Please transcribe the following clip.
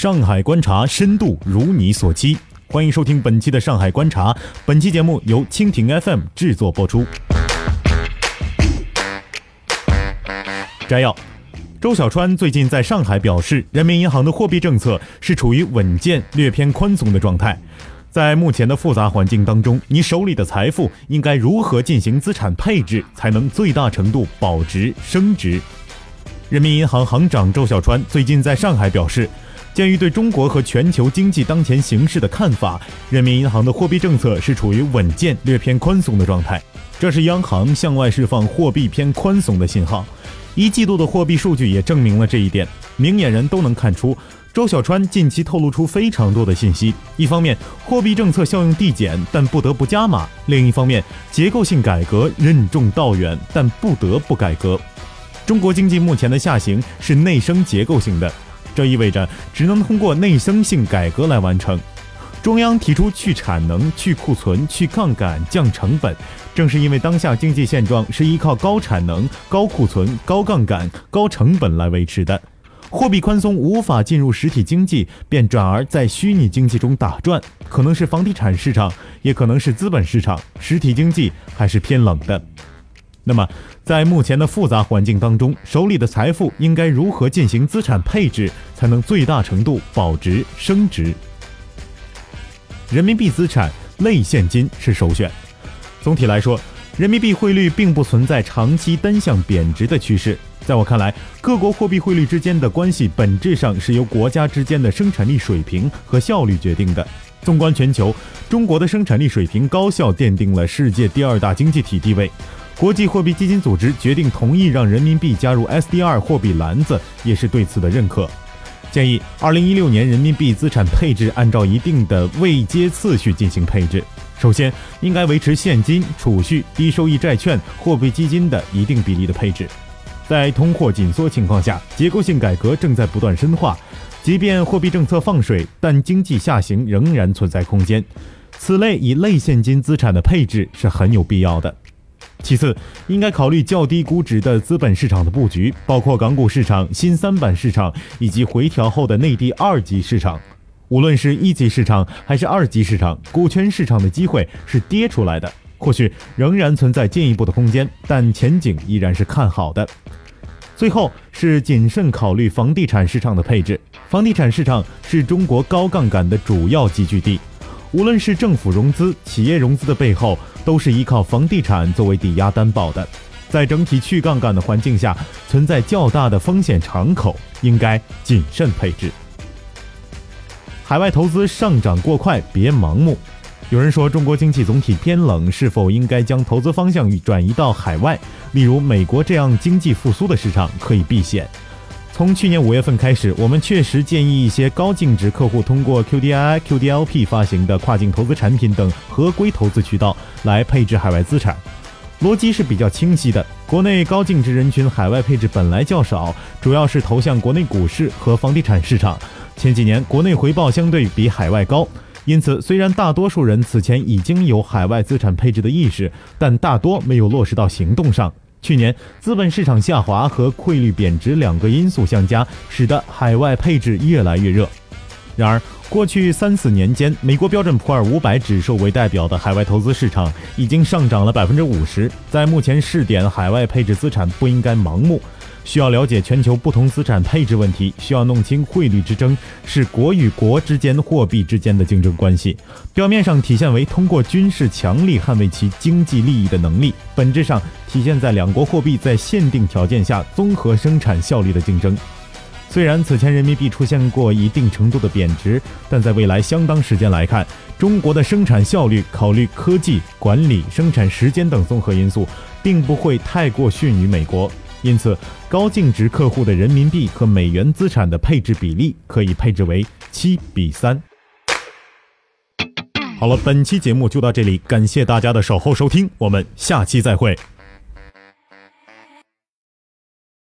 上海观察深度如你所期，欢迎收听本期的上海观察。本期节目由蜻蜓 FM 制作播出。摘要：周小川最近在上海表示，人民银行的货币政策是处于稳健、略偏宽松的状态。在目前的复杂环境当中，你手里的财富应该如何进行资产配置，才能最大程度保值升值？人民银行行长周小川最近在上海表示，鉴于对中国和全球经济当前形势的看法，人民银行的货币政策是处于稳健、略偏宽松的状态。这是央行向外释放货币偏宽松的信号。一季度的货币数据也证明了这一点，明眼人都能看出。周小川近期透露出非常多的信息，一方面货币政策效用递减，但不得不加码；另一方面结构性改革任重道远，但不得不改革。中国经济目前的下行是内生结构性的，这意味着只能通过内生性改革来完成。中央提出去产能、去库存、去杠杆、降成本，正是因为当下经济现状是依靠高产能、高库存、高杠杆、高成本来维持的。货币宽松无法进入实体经济，便转而在虚拟经济中打转，可能是房地产市场，也可能是资本市场，实体经济还是偏冷的。那么，在目前的复杂环境当中，手里的财富应该如何进行资产配置，才能最大程度保值升值？人民币资产类现金是首选。总体来说，人民币汇率并不存在长期单向贬值的趋势。在我看来，各国货币汇率之间的关系本质上是由国家之间的生产力水平和效率决定的。纵观全球，中国的生产力水平高效奠定了世界第二大经济体地位。国际货币基金组织决定同意让人民币加入 SDR 货币篮子，也是对此的认可。建议，二零一六年人民币资产配置按照一定的位阶次序进行配置。首先，应该维持现金、储蓄、低收益债券、货币基金的一定比例的配置。在通货紧缩情况下，结构性改革正在不断深化。即便货币政策放水，但经济下行仍然存在空间。此类以类现金资产的配置是很有必要的。其次，应该考虑较低估值的资本市场的布局，包括港股市场、新三板市场以及回调后的内地二级市场。无论是一级市场还是二级市场，股权市场的机会是跌出来的。或许仍然存在进一步的空间，但前景依然是看好的。最后是谨慎考虑房地产市场的配置。房地产市场是中国高杠杆的主要集聚地，无论是政府融资、企业融资的背后，都是依靠房地产作为抵押担保的。在整体去杠杆的环境下，存在较大的风险敞口，应该谨慎配置。海外投资上涨过快，别盲目。有人说中国经济总体偏冷，是否应该将投资方向转移到海外？例如美国这样经济复苏的市场可以避险。从去年五月份开始，我们确实建议一些高净值客户通过 QDII、QDLP 发行的跨境投资产品等合规投资渠道来配置海外资产。逻辑是比较清晰的。国内高净值人群海外配置本来较少，主要是投向国内股市和房地产市场。前几年国内回报相对比海外高。因此，虽然大多数人此前已经有海外资产配置的意识，但大多没有落实到行动上。去年资本市场下滑和汇率贬值两个因素相加，使得海外配置越来越热。然而，过去三四年间，美国标准普尔五百指数为代表的海外投资市场已经上涨了百分之五十。在目前试点海外配置资产，不应该盲目。需要了解全球不同资产配置问题，需要弄清汇率之争是国与国之间货币之间的竞争关系，表面上体现为通过军事强力捍卫其经济利益的能力，本质上体现在两国货币在限定条件下综合生产效率的竞争。虽然此前人民币出现过一定程度的贬值，但在未来相当时间来看，中国的生产效率考虑科技、管理、生产时间等综合因素，并不会太过逊于美国。因此，高净值客户的人民币和美元资产的配置比例可以配置为七比三。好了，本期节目就到这里，感谢大家的守候收听，我们下期再会。